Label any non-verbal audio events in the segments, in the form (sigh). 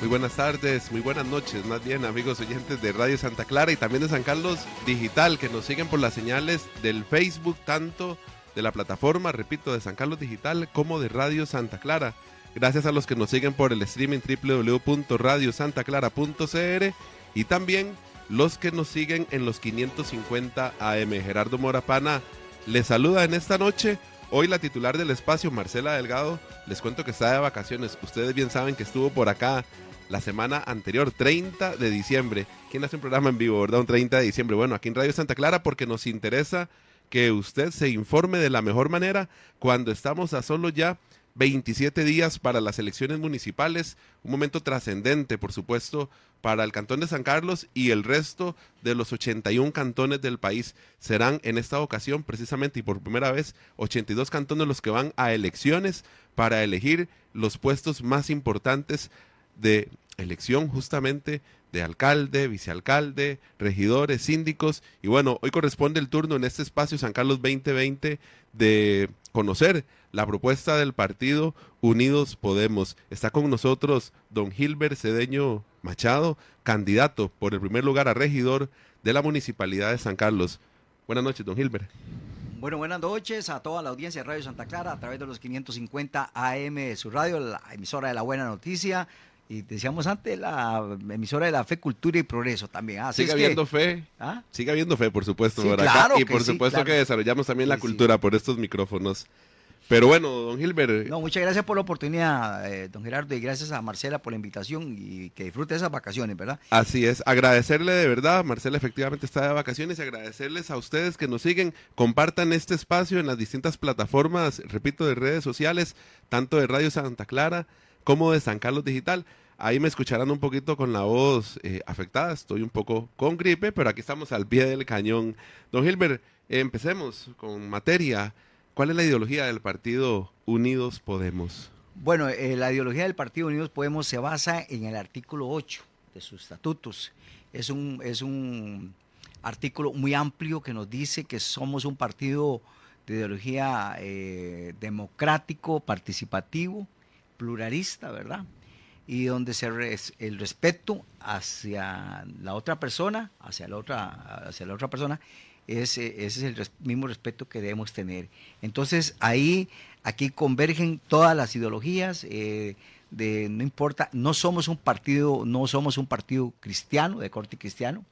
Muy buenas tardes, muy buenas noches, más bien amigos oyentes de Radio Santa Clara y también de San Carlos Digital, que nos siguen por las señales del Facebook, tanto de la plataforma, repito, de San Carlos Digital como de Radio Santa Clara. Gracias a los que nos siguen por el streaming www.radiosantaclara.cr y también los que nos siguen en los 550 AM. Gerardo Morapana les saluda en esta noche. Hoy la titular del espacio, Marcela Delgado, les cuento que está de vacaciones. Ustedes bien saben que estuvo por acá la semana anterior, 30 de diciembre. ¿Quién hace un programa en vivo, verdad? Un 30 de diciembre. Bueno, aquí en Radio Santa Clara porque nos interesa que usted se informe de la mejor manera cuando estamos a solo ya 27 días para las elecciones municipales, un momento trascendente, por supuesto, para el Cantón de San Carlos y el resto de los 81 cantones del país. Serán en esta ocasión, precisamente y por primera vez, 82 cantones los que van a elecciones para elegir los puestos más importantes de elección justamente de alcalde, vicealcalde, regidores, síndicos. Y bueno, hoy corresponde el turno en este espacio San Carlos 2020 de conocer la propuesta del partido Unidos Podemos. Está con nosotros don Gilbert Cedeño Machado, candidato por el primer lugar a regidor de la Municipalidad de San Carlos. Buenas noches, don Gilbert. Bueno, buenas noches a toda la audiencia de Radio Santa Clara a través de los 550 AM de su radio, la emisora de la buena noticia, y decíamos antes la emisora de la fe, cultura y progreso también. Así Sigue habiendo fe. ¿Ah? Sigue habiendo fe, por supuesto. y por supuesto que desarrollamos también la cultura por estos micrófonos. Pero bueno, don Gilbert. No, muchas gracias por la oportunidad, eh, don Gerardo, y gracias a Marcela por la invitación y que disfrute esas vacaciones, ¿verdad? Así es, agradecerle de verdad, Marcela efectivamente está de vacaciones, y agradecerles a ustedes que nos siguen, compartan este espacio en las distintas plataformas, repito, de redes sociales, tanto de Radio Santa Clara, como de San Carlos Digital. Ahí me escucharán un poquito con la voz eh, afectada, estoy un poco con gripe, pero aquí estamos al pie del cañón. Don Gilbert, empecemos con materia. ¿Cuál es la ideología del partido Unidos Podemos? Bueno, eh, la ideología del partido Unidos Podemos se basa en el artículo 8 de sus estatutos. Es un, es un artículo muy amplio que nos dice que somos un partido de ideología eh, democrático, participativo, pluralista, ¿verdad? Y donde se el respeto hacia la otra persona, hacia la otra, hacia la otra persona, ese, ese es el mismo respeto que debemos tener. Entonces ahí, aquí convergen todas las ideologías. Eh, de no importa, no somos un partido, no somos un partido cristiano, de corte cristiano,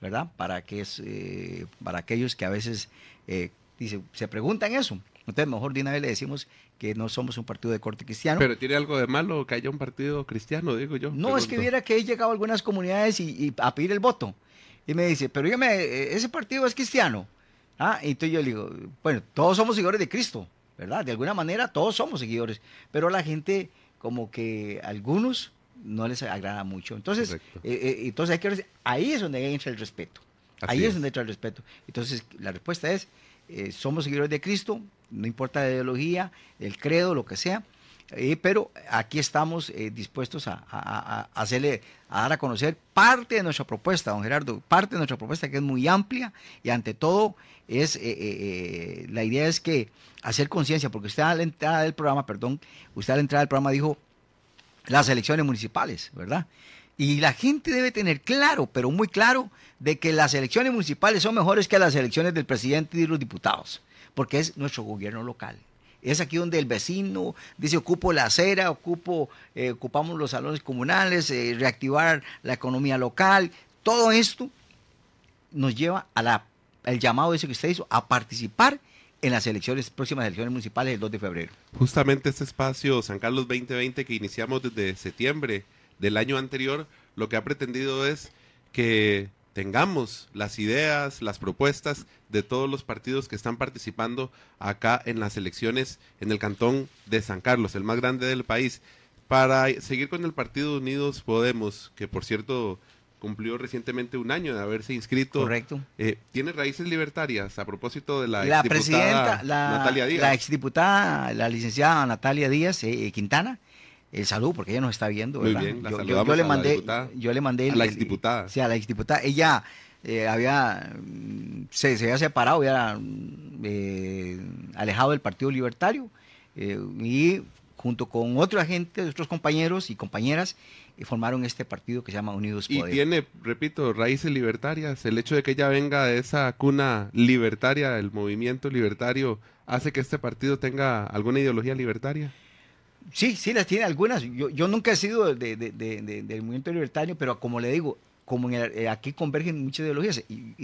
¿verdad? Para que es, eh, para aquellos que a veces eh, se preguntan eso. Entonces, mejor de una vez le decimos que no somos un partido de corte cristiano. Pero tiene algo de malo que haya un partido cristiano, digo yo. No, es que viera que he llegado a algunas comunidades y, a pedir el voto. Y me dice, pero dígame, eh, ese partido es cristiano. Ah, y entonces yo le digo, bueno, todos somos seguidores de Cristo, ¿verdad? De alguna manera todos somos seguidores, pero la gente, como que algunos no les agrada mucho. Entonces, eh, eh, entonces hay que ahí es donde entra el respeto. ahí es. donde entra el respeto. Entonces, la respuesta es, somos seguidores de Cristo, no importa la ideología, el credo, lo que sea, eh, pero aquí estamos eh, dispuestos a, hacerle, a dar a conocer parte de nuestra propuesta, don Gerardo, parte de nuestra propuesta que es muy amplia y ante todo es, eh, la idea es que hacer conciencia, porque usted a la entrada del programa, perdón, usted a la entrada del programa dijo las elecciones municipales, ¿verdad? Y la gente debe tener claro, pero muy claro, de que las elecciones municipales son mejores que las elecciones del presidente y de los diputados porque es nuestro gobierno local. Es aquí donde el vecino dice, ocupo la acera, ocupo, eh, ocupamos los salones comunales, eh, reactivar la economía local. Todo esto nos lleva al llamado ese que usted hizo, a participar en las elecciones, próximas elecciones municipales del 2 de febrero. Justamente este espacio San Carlos 2020 que iniciamos desde septiembre del año anterior, lo que ha pretendido es que tengamos las ideas, las propuestas de todos los partidos que están participando acá en las elecciones en el cantón de San Carlos, el más grande del país. Para seguir con el Partido Unidos Podemos, que por cierto cumplió recientemente un año de haberse inscrito. Correcto. Eh, tiene raíces libertarias a propósito de la, la presidenta, la, Natalia Díaz. La exdiputada, la licenciada Natalia Díaz eh, Quintana, el saludo porque ella nos está viendo, ¿verdad? Muy bien, yo, le mandé, yo le mandé a la exdiputada. Sí, a la exdiputada. Ella eh, había mm, se, había separado, había eh, alejado del Partido Libertario eh, y junto con otra gente, otros compañeros y compañeras, y formaron este partido que se llama Unidos Y Podemos. tiene, repito, raíces libertarias. El hecho de que ella venga de esa cuna libertaria, el movimiento libertario, hace que este partido tenga alguna ideología libertaria. Sí, sí, las tiene algunas. Yo, yo nunca he sido de- de- de- de- del movimiento libertario, pero como le digo, como eh, aquí convergen muchas ideologías, y,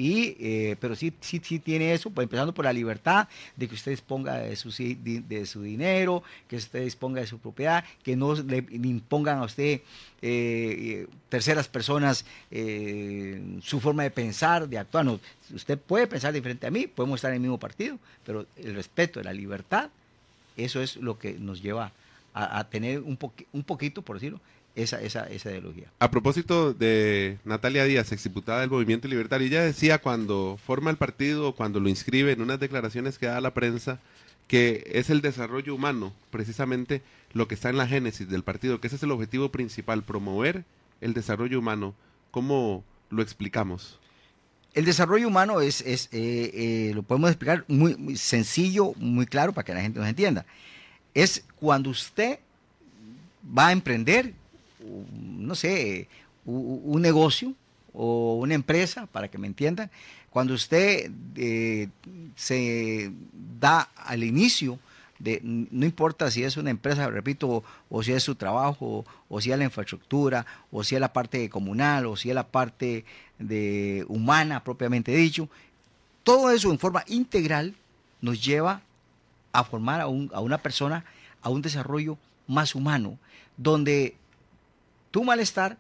eh, pero sí, sí, sí tiene eso, pues, empezando por la libertad, de que usted disponga de su, de su dinero, que usted disponga de su propiedad, que no le impongan a usted eh, terceras personas su forma de pensar, de actuar. No, usted puede pensar diferente a mí, podemos estar en el mismo partido, pero el respeto, la libertad, eso es lo que nos lleva a, a tener un, poqui- un poquito, por decirlo, esa, esa, esa ideología. A propósito de Natalia Díaz, exdiputada del Movimiento Libertario, ella decía cuando forma el partido, cuando lo inscribe en unas declaraciones que da a la prensa, que es el desarrollo humano, precisamente lo que está en la génesis del partido, que ese es el objetivo principal, promover el desarrollo humano. ¿Cómo lo explicamos? El desarrollo humano es, es eh, eh, lo podemos explicar muy, muy sencillo, muy claro para que la gente nos entienda. Es cuando usted va a emprender, no sé, un negocio o una empresa, para que me entiendan, cuando usted eh, se da al inicio de, no importa si es una empresa, repito, o si es su trabajo, o si es la infraestructura, o si es la parte comunal, o si es la parte de humana propiamente dicho, todo eso en forma integral nos lleva a formar a, un- a una persona a un desarrollo más humano, donde tu malestar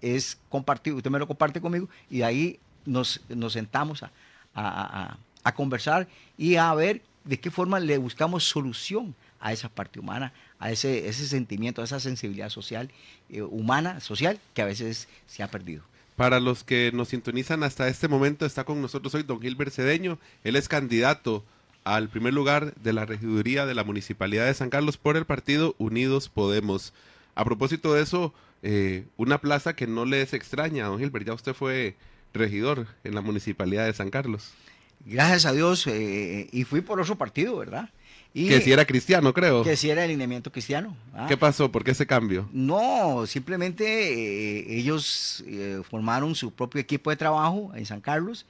es compartido, usted me lo comparte conmigo y ahí nos, nos sentamos a, a- a- a conversar y a ver de qué forma le buscamos solución a esa parte humana, a ese, ese sentimiento, a esa sensibilidad social, eh, humana, social, que a veces se ha perdido. Para los que nos sintonizan hasta este momento, está con nosotros hoy don Gilbert Cedeño. Él es candidato al primer lugar de la regiduría de la Municipalidad de San Carlos por el partido Unidos Podemos. A propósito de eso, eh, una plaza que no le es extraña, don Gilbert, ya usted fue regidor en la Municipalidad de San Carlos. Gracias a Dios, eh, y fui por otro partido, ¿verdad? Y que si era cristiano, creo. que sí era alineamiento cristiano. ¿ah? ¿Qué pasó? ¿Por qué ese cambio? No, simplemente eh, ellos eh, formaron su propio equipo de trabajo en San Carlos.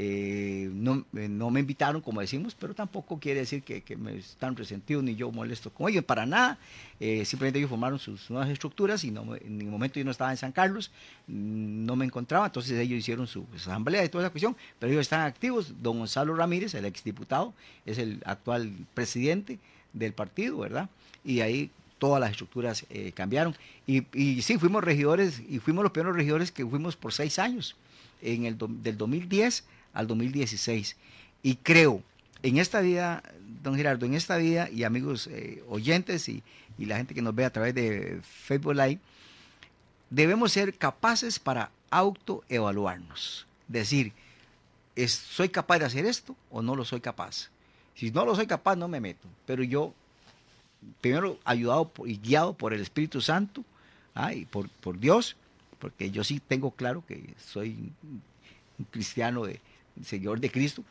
Eh, no, eh, no me invitaron, como decimos, pero tampoco quiere decir que, me están resentidos ni yo molesto con ellos, para nada. Eh, simplemente ellos formaron sus nuevas estructuras y no, en ningún momento yo no estaba en San Carlos, mm, no me encontraba, entonces ellos hicieron su asamblea y toda esa cuestión, pero ellos están activos. Don Gonzalo Ramírez, el exdiputado, es el actual presidente del partido, ¿verdad? Y ahí todas las estructuras cambiaron. Y, sí, fuimos regidores y fuimos los primeros regidores que fuimos por seis años, en el, del 2010 al 2016. Y creo, en esta vida, don Gerardo, en esta vida y amigos eh, oyentes y, y la gente que nos ve a través de Facebook Live, debemos ser capaces para autoevaluarnos. Decir, es, ¿soy capaz de hacer esto o no lo soy capaz? Si no lo soy capaz, no me meto. Pero yo, primero, ayudado y guiado por el Espíritu Santo ah, y por, por Dios, porque yo sí tengo claro que soy un cristiano, de, seguidor de Cristo,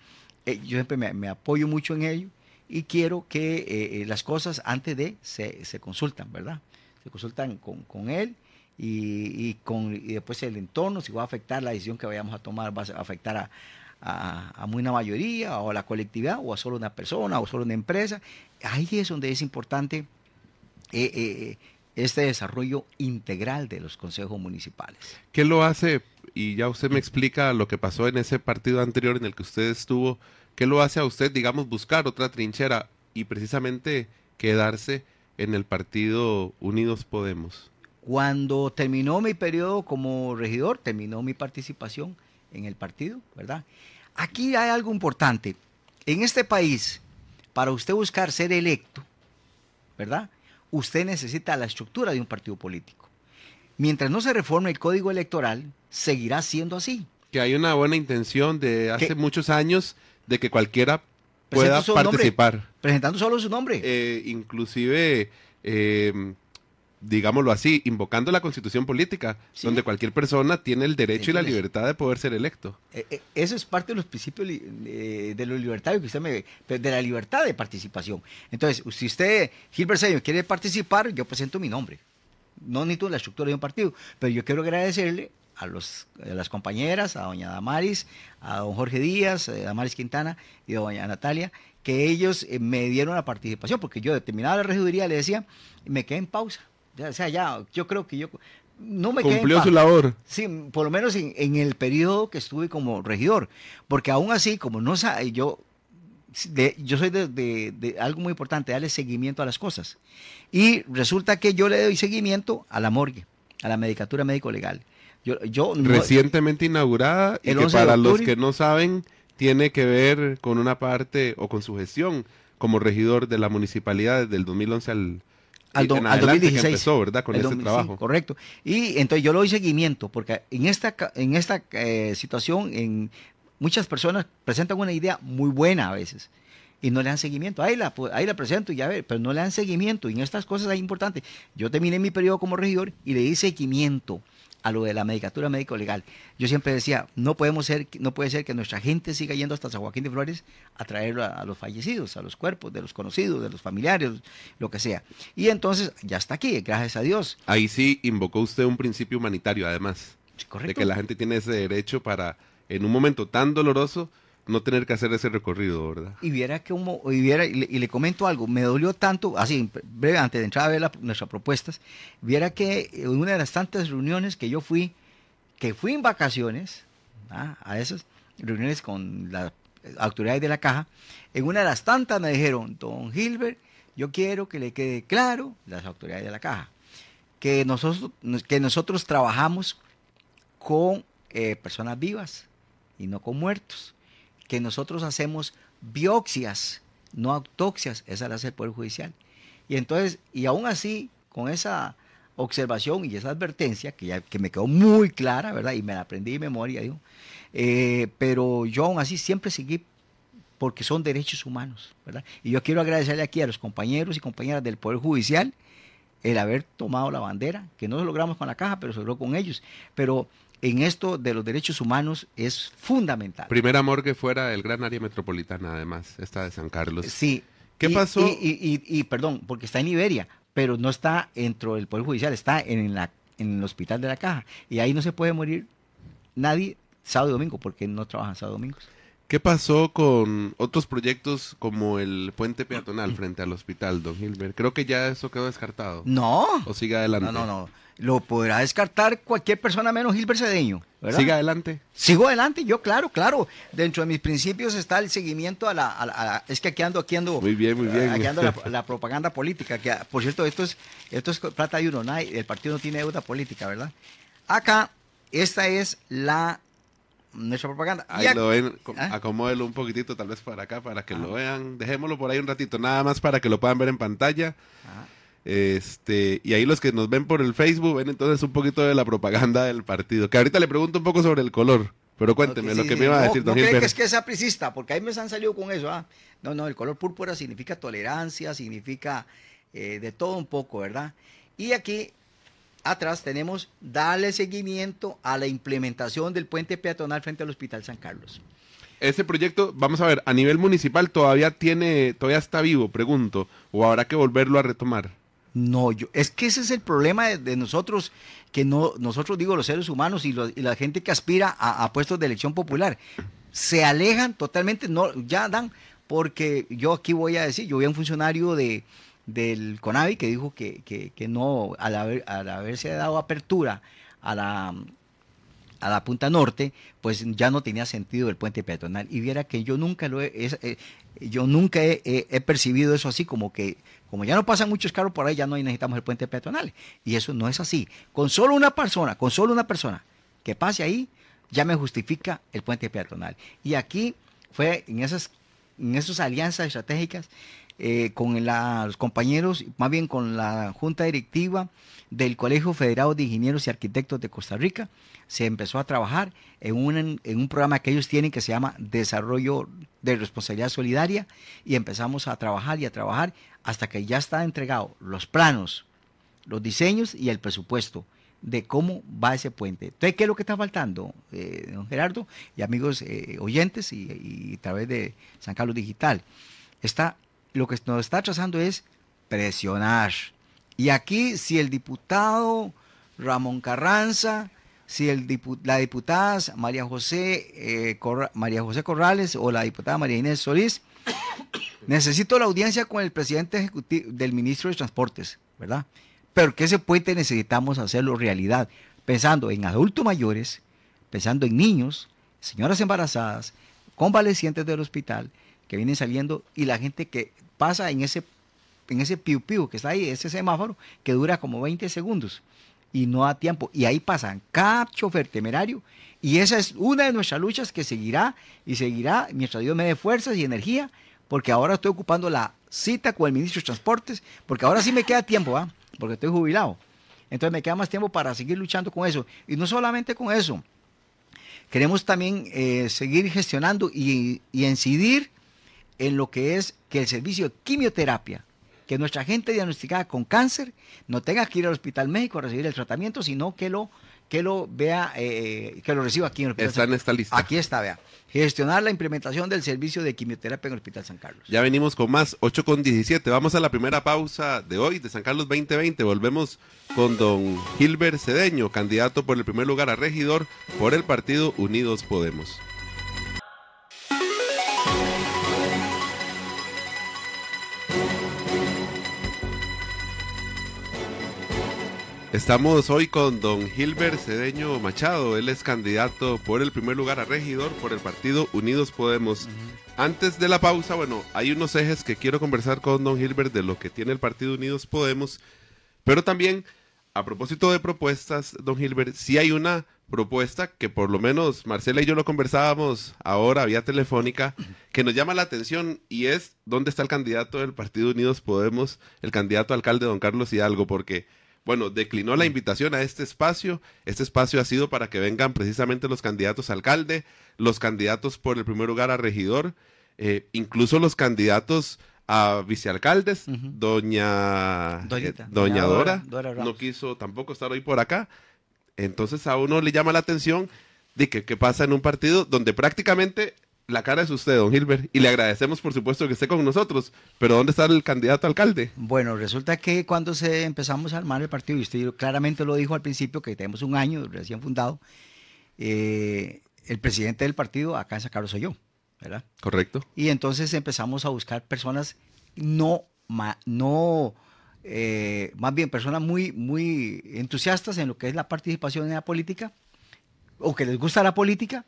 eh, yo siempre me, apoyo mucho en ello y quiero que eh, eh, las cosas antes de se, se consultan, ¿verdad? Se consultan con, con Él y, y con, y después el entorno, si va a afectar la decisión que vayamos a tomar, va a afectar a, a, a una mayoría o a la colectividad o a solo una persona o solo una empresa. Ahí es donde es importante este desarrollo integral de los consejos municipales. ¿Qué lo hace? Y ya usted me explica lo que pasó en ese partido anterior en el que usted estuvo. ¿Qué lo hace a usted, digamos, buscar otra trinchera y precisamente quedarse en el partido Unidos Podemos? Cuando terminó mi periodo como regidor, terminó mi participación en el partido, ¿verdad? Aquí hay algo importante. En este país, para usted buscar ser electo, ¿verdad? Usted necesita la estructura de un partido político. Mientras no se reforme el código electoral, seguirá siendo así. Que hay una buena intención de hace ¿Qué? muchos años de que cualquiera pueda su nombre. participar. Presentando solo su nombre. Eh, inclusive eh, digámoslo así, invocando la constitución política, Sí. donde cualquier persona tiene el derecho y la Entonces- libertad de poder ser electo. Eh, eh, Eso es parte de los principios eh, de los libertarios que usted me de la libertad de participación. Entonces, si usted, Gilbert Señor, quiere participar, yo presento mi nombre. No necesito la estructura de un partido, pero yo quiero agradecerle a, los, a las compañeras, a doña Damaris, a don Jorge Díaz, a Damaris Quintana y a doña Natalia, que ellos eh, me dieron la participación, porque yo determinada la regiduría le decía, me quedé en pausa. O sea, ya, yo creo que yo no me Cumplió su labor. Sí, por lo menos en, en el periodo que estuve como regidor, porque aún así, como no yo, de- yo soy de, de- de algo muy importante, darle seguimiento a las cosas. Y resulta que yo le doy seguimiento a la morgue, a la medicatura médico-legal. Yo, yo no- Recientemente inaugurada y que 11 de para los que no saben, tiene que ver con una parte o con su gestión como regidor de la municipalidad desde el 2011 al, al, do- al adelante 2016. que empezó, ¿verdad? Con El 2000, sí, trabajo. correcto. Y entonces yo le doy seguimiento, porque en esta, en esta eh, situación, en, muchas personas presentan una idea muy buena a veces y no le dan seguimiento. Ahí la, pu- ahí la presento y ya ver, pero no le dan seguimiento. Y en estas cosas es importante. Yo terminé mi periodo como regidor y le di seguimiento a lo de la medicatura médico-legal. Yo siempre decía, no podemos ser, no puede ser que nuestra gente siga yendo hasta San Joaquín de Flores a traerlo a, a los fallecidos, a los cuerpos de los conocidos, de los familiares, lo que sea. Y entonces ya está aquí, gracias a Dios. Ahí sí invocó usted un principio humanitario, además, de Correcto. que la gente tiene ese derecho para, en un momento tan doloroso, no tener que hacer ese recorrido, ¿verdad? Y viera que humo- y, viera, y, le, comento algo, me dolió tanto, así, breve, antes de entrar a ver nuestras propuestas, viera que en una de las tantas reuniones que yo fui, que fui en vacaciones, ¿ah? a esas reuniones con las autoridades de la caja, en una de las tantas me dijeron, don Gilbert, yo quiero que le quede claro, las autoridades de la caja, que nosotros, que nosotros trabajamos con eh, personas vivas y no con muertos, que nosotros hacemos biopsias, no autopsias, esa la hace el Poder Judicial. Y entonces, y aún así, con esa observación y esa advertencia, que, ya, que me quedó muy clara, ¿verdad? Y me la aprendí de memoria, digo, eh, pero yo aún así siempre seguí porque son derechos humanos, ¿verdad? Y yo quiero agradecerle aquí a los compañeros y compañeras del Poder Judicial el haber tomado la bandera, que no lo logramos con la caja, pero se logró con ellos. Pero en esto de los derechos humanos es fundamental. Primera morgue fuera del gran área metropolitana, además, esta de San Carlos. Sí. ¿Qué Y- pasó? Y, y- y- perdón, porque está en Iberia, pero no está dentro del Poder Judicial, está en, la, en el hospital de la caja. Y ahí no se puede morir nadie sábado y domingo, porque no trabajan sábado y domingos. ¿Qué pasó con otros proyectos como el puente peatonal frente al hospital, don Gilbert? Creo que ya eso quedó descartado. No. ¿O sigue adelante? No, no, no. Lo podrá descartar cualquier persona menos Gilbert Cedeño. ¿verdad? ¿Sigue adelante? Sigo adelante, yo claro, claro. Dentro de mis principios está el seguimiento a la... a la- a la- es que aquí ando, aquí ando... Muy bien, muy bien. Aquí ando la, (laughs) la propaganda política. Que, por cierto, esto es, esto es plata de uno. el partido no tiene deuda política, ¿verdad? Acá, esta es la... Nuestra propaganda. Ahí lo ven, ¿Ah? acomódelo un poquitito tal vez para acá, para que lo vean. Dejémoslo por ahí un ratito, nada más para que lo puedan ver en pantalla. Ajá. Este, y ahí los que nos ven por el Facebook ven entonces un poquito de la propaganda del partido. Que ahorita le pregunto un poco sobre el color, pero cuénteme lo que sí. me iba a decir, no don Gilbert. que es que es apricista, porque ahí me han salido con eso. ah. No, no, el color púrpura significa tolerancia, significa eh, de todo un poco, ¿verdad? Y aquí atrás tenemos darle seguimiento a la implementación del puente peatonal frente al Hospital San Carlos. Ese proyecto, vamos a ver, a nivel municipal todavía tiene, todavía está vivo, pregunto, o habrá que volverlo a retomar. No, yo, es que ese es el problema de, nosotros, que no, nosotros digo los seres humanos y, la gente que aspira a, puestos de elección popular, se alejan totalmente, no, ya dan, porque yo aquí voy a decir, yo vi a un funcionario de, del CONAVI que dijo que, que, no, al, haber, al haberse dado apertura a la, a la punta norte, pues ya no tenía sentido el puente peatonal. Y viera que yo nunca lo he, eh, yo nunca he percibido eso así como que, como ya no pasan muchos carros por ahí, ya no necesitamos el puente peatonal. Y eso no es así. Con solo una persona, con solo una persona que pase ahí, ya me justifica el puente peatonal. Y aquí fue en esas, en esas alianzas estratégicas eh, con los compañeros, más bien con la junta directiva del Colegio Federado de Ingenieros y Arquitectos de Costa Rica, se empezó a trabajar en un, en un programa que ellos tienen que se llama Desarrollo de Responsabilidad Solidaria y empezamos a trabajar y a trabajar hasta que ya está entregado los planos los diseños y el presupuesto de cómo va ese puente. Entonces, ¿qué es lo que está faltando, eh, don Gerardo y amigos eh, oyentes y, a través de San Carlos Digital? Está, lo que nos está trazando es presionar. Y aquí, si el diputado Ramón Carranza, si la diputada María José, eh, María José Corrales o la diputada María Inés Solís, necesito la audiencia con el presidente ejecutivo del ministro de Transportes, ¿verdad? Pero que ese puente necesitamos hacerlo realidad, pensando en adultos mayores, pensando en niños, señoras embarazadas, convalecientes del hospital que vienen saliendo y la gente que pasa en ese, en ese piu piu que está ahí, ese semáforo que dura como 20 segundos y no da tiempo. Y ahí pasan cada chofer temerario y esa es una de nuestras luchas que seguirá y seguirá mientras Dios me dé fuerzas y energía, porque ahora estoy ocupando la cita con el ministro de Transportes, porque ahora sí me queda tiempo, ¿ah? porque estoy jubilado. Entonces me queda más tiempo para seguir luchando con eso. Y no solamente con eso. Queremos también eh, seguir gestionando y, incidir en lo que es que el servicio de quimioterapia, que nuestra gente diagnosticada con cáncer no tenga que ir al Hospital México a recibir el tratamiento, sino que lo, que lo vea, eh, que lo reciba aquí en el Hospital Está en esta lista. Aquí está, vea gestionar la implementación del servicio de quimioterapia en el Hospital San Carlos. Ya venimos con más, 8 con 17. Vamos a la primera pausa de hoy de San Carlos 2020. Volvemos con don Gilbert Cedeño, candidato por el primer lugar a regidor por el partido Unidos Podemos. Estamos hoy con don Gilbert Cedeño Machado. Él es candidato por el primer lugar a regidor por el partido Unidos Podemos. Antes de la pausa, bueno, hay unos ejes que quiero conversar con don Gilbert de lo que tiene el partido Unidos Podemos, pero también a propósito de propuestas, don Gilbert, si hay una propuesta que por lo menos Marcela y yo lo conversábamos ahora vía telefónica, que nos llama la atención y es dónde está el candidato del Partido Unidos Podemos, el candidato alcalde don Carlos Hidalgo, porque bueno, declinó la invitación a este espacio. Este espacio ha sido para que vengan precisamente los candidatos a alcalde, los candidatos por el primer lugar a regidor, eh, incluso los candidatos a vicealcaldes. Doña, eh, doña Dora, no quiso tampoco estar hoy por acá. Entonces a uno le llama la atención de que qué pasa en un partido donde prácticamente la cara es usted, don Gilbert, y le agradecemos por supuesto que esté con nosotros, pero ¿dónde está el candidato alcalde? Bueno, resulta que cuando se empezamos a armar el partido, y usted claramente lo dijo al principio, que tenemos un año recién fundado, eh, el presidente del partido acá en San Carlos soy yo, ¿verdad? Correcto. Y entonces empezamos a buscar personas no, no eh, más bien personas muy, muy entusiastas en lo que es la participación en la política, o que les gusta la política,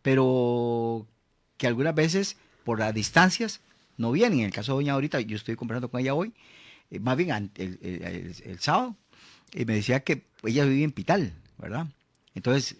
pero que algunas veces por las distancias no vienen. En el caso de Doña ahorita, yo estoy conversando con ella hoy, eh, más bien el, sábado, y me decía que ella vive en Pital, ¿verdad? Entonces,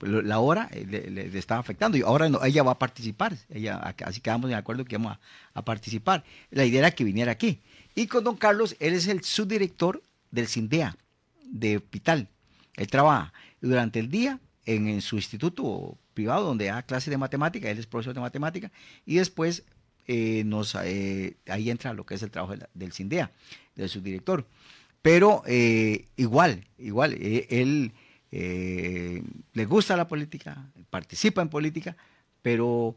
la hora eh, le, estaba afectando y ahora ella va a participar, ella, así quedamos de acuerdo que vamos a, participar. La idea era que viniera aquí. Y con don Carlos, él es el subdirector del CINDEA de Pital. Él trabaja durante el día en, su instituto privado donde da clases de matemática, él es profesor de matemática, y después eh, nos, eh, ahí entra lo que es el trabajo del CINDEA, del subdirector. Pero eh, igual, igual, él le gusta la política, participa en política, pero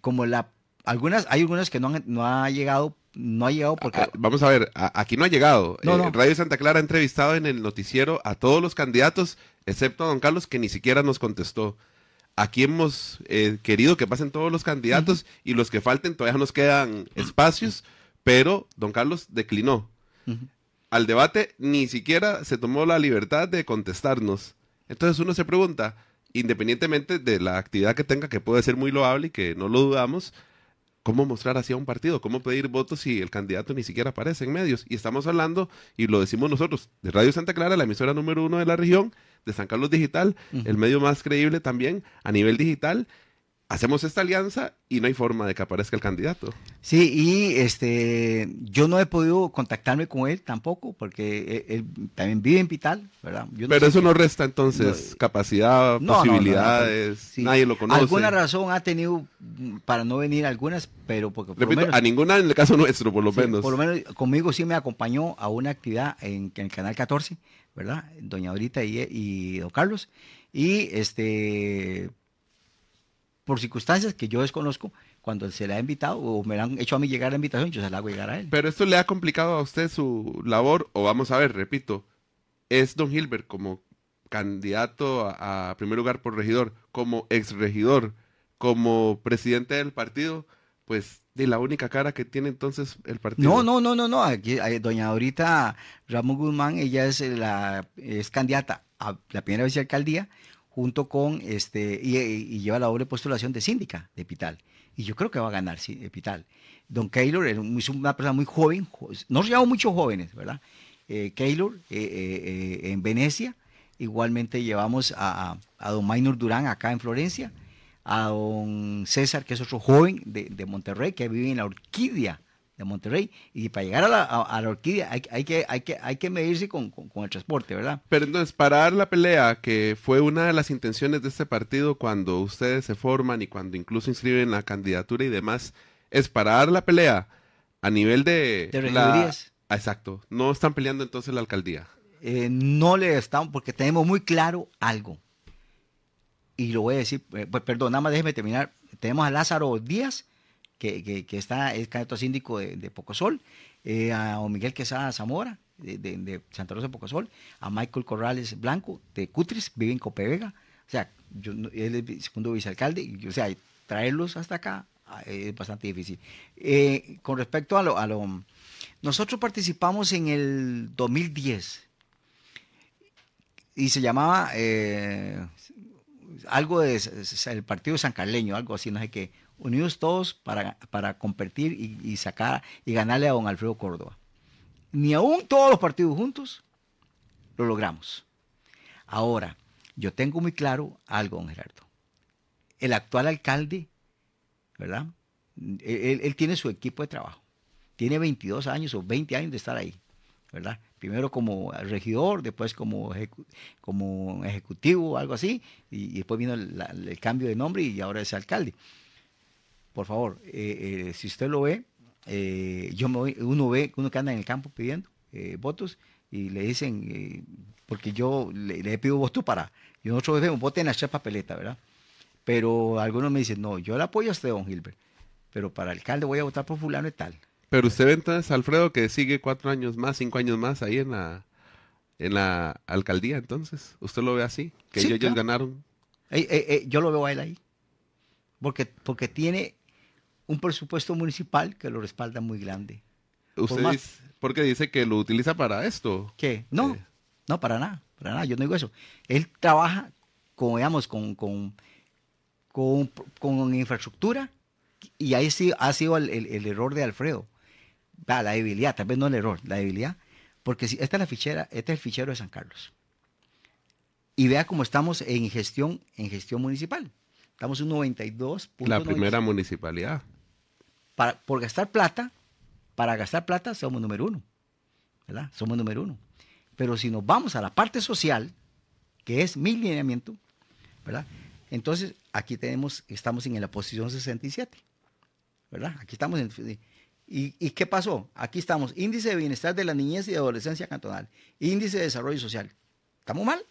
como la algunas, hay algunas que no, han, no ha llegado no ha llegado porque... Ah, vamos a ver, aquí no ha llegado. Radio Santa Clara ha entrevistado en el noticiero a todos los candidatos, excepto a don Carlos, que ni siquiera nos contestó. Aquí hemos eh, querido que pasen todos los candidatos y los que falten todavía nos quedan espacios, pero don Carlos declinó. Al debate ni siquiera se tomó la libertad de contestarnos. Entonces uno se pregunta, independientemente de la actividad que tenga, que puede ser muy loable y que no lo dudamos, ¿cómo mostrar hacia un partido? ¿Cómo pedir votos si el candidato ni siquiera aparece en medios? Y estamos hablando, y lo decimos nosotros, de Radio Santa Clara, la emisora número uno de la región, de San Carlos Digital, el medio más creíble también a nivel digital, hacemos esta alianza y no hay forma de que aparezca el candidato. Sí, y este, yo no he podido contactarme con él tampoco, porque él, también vive en Pital, ¿verdad? Pero eso no resta entonces capacidad, posibilidades, nadie lo conoce. Alguna razón ha tenido para no venir algunas, pero porque Repito, a ninguna en el caso nuestro, por lo menos. Por lo menos conmigo sí me acompañó a una actividad en, el Canal 14, ¿verdad? Doña Dorita y, y don Carlos. Y este por circunstancias que yo desconozco, cuando se le ha invitado o me han hecho a mí llegar la invitación, yo se la hago llegar a él. Pero esto le ha complicado a usted su labor, o vamos a ver, repito, es don Gilbert como candidato a, primer lugar por regidor, como ex regidor, como presidente del partido, pues de la única cara que tiene entonces el partido. No, no, no, no, no. Aquí, doña Dorita Ramón Guzmán, ella es la es candidata a la primera vez de alcaldía junto con este, y, lleva la doble postulación de síndica de Pital. Y yo creo que va a ganar sí, Pital. Don Keylor es una persona muy joven, nos llevamos muchos jóvenes, ¿verdad? Eh, Keylor eh, eh, en Venecia, igualmente llevamos a, a, don Maynor Durán acá en Florencia, a don César, que es otro joven de, de Monterrey, que vive en la Orquídea, de Monterrey. Y para llegar a la, a, la orquídea hay, hay, que, hay, que, hay que medirse con, con, el transporte, ¿verdad? Pero entonces, para dar la pelea, que fue una de las intenciones de este partido cuando ustedes se forman y cuando incluso inscriben la candidatura y demás, es para dar la pelea a nivel de... De regidurías. exacto. No están peleando entonces la alcaldía. Eh, no le estamos, porque tenemos muy claro algo. Y lo voy a decir, eh, pues, perdón, nada más déjeme terminar. Tenemos a Lázaro Díaz, que, que, está, es candidato síndico de, de Pocosol, eh, a Miguel Quesada Zamora, de, de, Santa Rosa de Pocosol, a Michael Corrales Blanco, de Cutris, vive en Copevega, o sea, yo, él es segundo vicealcalde, y, o sea, traerlos hasta acá ah, es bastante difícil. Eh, con respecto a lo, a lo, nosotros participamos en el 2010 y se llamaba eh, algo de el partido San Carleño, algo así, no sé qué, unidos todos para, para competir y, sacar y ganarle a don Alfredo Córdoba. Ni aún todos los partidos juntos lo logramos. Ahora, yo tengo muy claro algo, don Gerardo. El actual alcalde, ¿verdad? Él, tiene su equipo de trabajo. Tiene 22 años o 20 años de estar ahí, ¿verdad? Primero como regidor, después como, como ejecutivo, algo así, y, después vino el, cambio de nombre y ahora es alcalde por favor, eh, eh, si usted lo ve, eh, yo me uno ve, uno que anda en el campo pidiendo votos y le dicen, porque yo le, le, pido votos para, y nosotros decimos, voten a papeleta, ¿verdad? Pero algunos me dicen, no, yo le apoyo a usted, don Gilbert, pero para alcalde voy a votar por fulano y tal. Pero usted ve entonces, Alfredo, que sigue cuatro años más, cinco años más ahí en la, en la alcaldía, entonces, ¿usted lo ve así? Que ellos ganaron. yo lo veo a él ahí. Porque, porque tiene un presupuesto municipal que lo respalda muy grande. ¿Usted Por dice, porque dice que lo utiliza para esto? ¿Qué? No, eh. no, para nada, para nada, yo no digo eso. Él trabaja, con, digamos, con, con, con, infraestructura y ahí sí ha sido el, error de Alfredo. la debilidad, tal vez no el error, la debilidad, porque si esta es la fichera, este es el fichero de San Carlos. Y vea cómo estamos en gestión, en gestión municipal. Estamos en un 92. La primera municipalidad. Para, por gastar plata, para gastar plata somos número uno. ¿Verdad? Somos número uno. Pero si nos vamos a la parte social, que es mi lineamiento, ¿verdad? Entonces, aquí tenemos, estamos en la posición 67. ¿Verdad? Aquí estamos en... ¿Y, ¿Y, qué pasó? Aquí estamos, índice de bienestar de la niñez y adolescencia cantonal, índice de desarrollo social. ¿Estamos mal?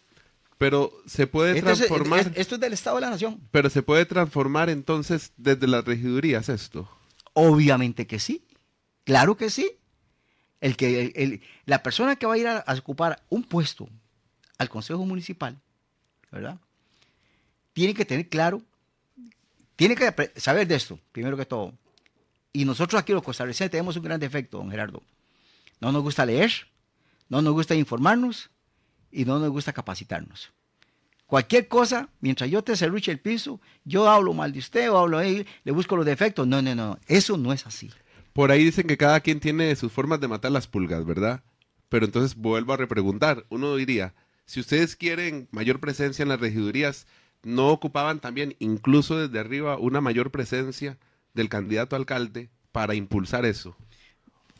Pero se puede transformar. esto es del Estado de la Nación. Pero se puede transformar entonces desde las regidurías esto. Obviamente que sí. Claro que sí. El que, la persona que va a ir a, ocupar un puesto al Consejo Municipal, ¿verdad? Tiene que tener claro, tiene que saber de esto, primero que todo. Y nosotros aquí los costarricenses tenemos un gran defecto, don Gerardo. No nos gusta leer, no nos gusta informarnos y no nos gusta capacitarnos. Cualquier cosa, mientras yo te cerruche el piso, yo hablo mal de usted o hablo ahí, le busco los defectos. No, no, no, eso no es así. Por ahí dicen que cada quien tiene sus formas de matar las pulgas, ¿verdad? Pero entonces vuelvo a repreguntar. Uno diría, si ustedes quieren mayor presencia en las regidurías, no ocupaban también, incluso desde arriba, una mayor presencia del candidato a alcalde para impulsar eso?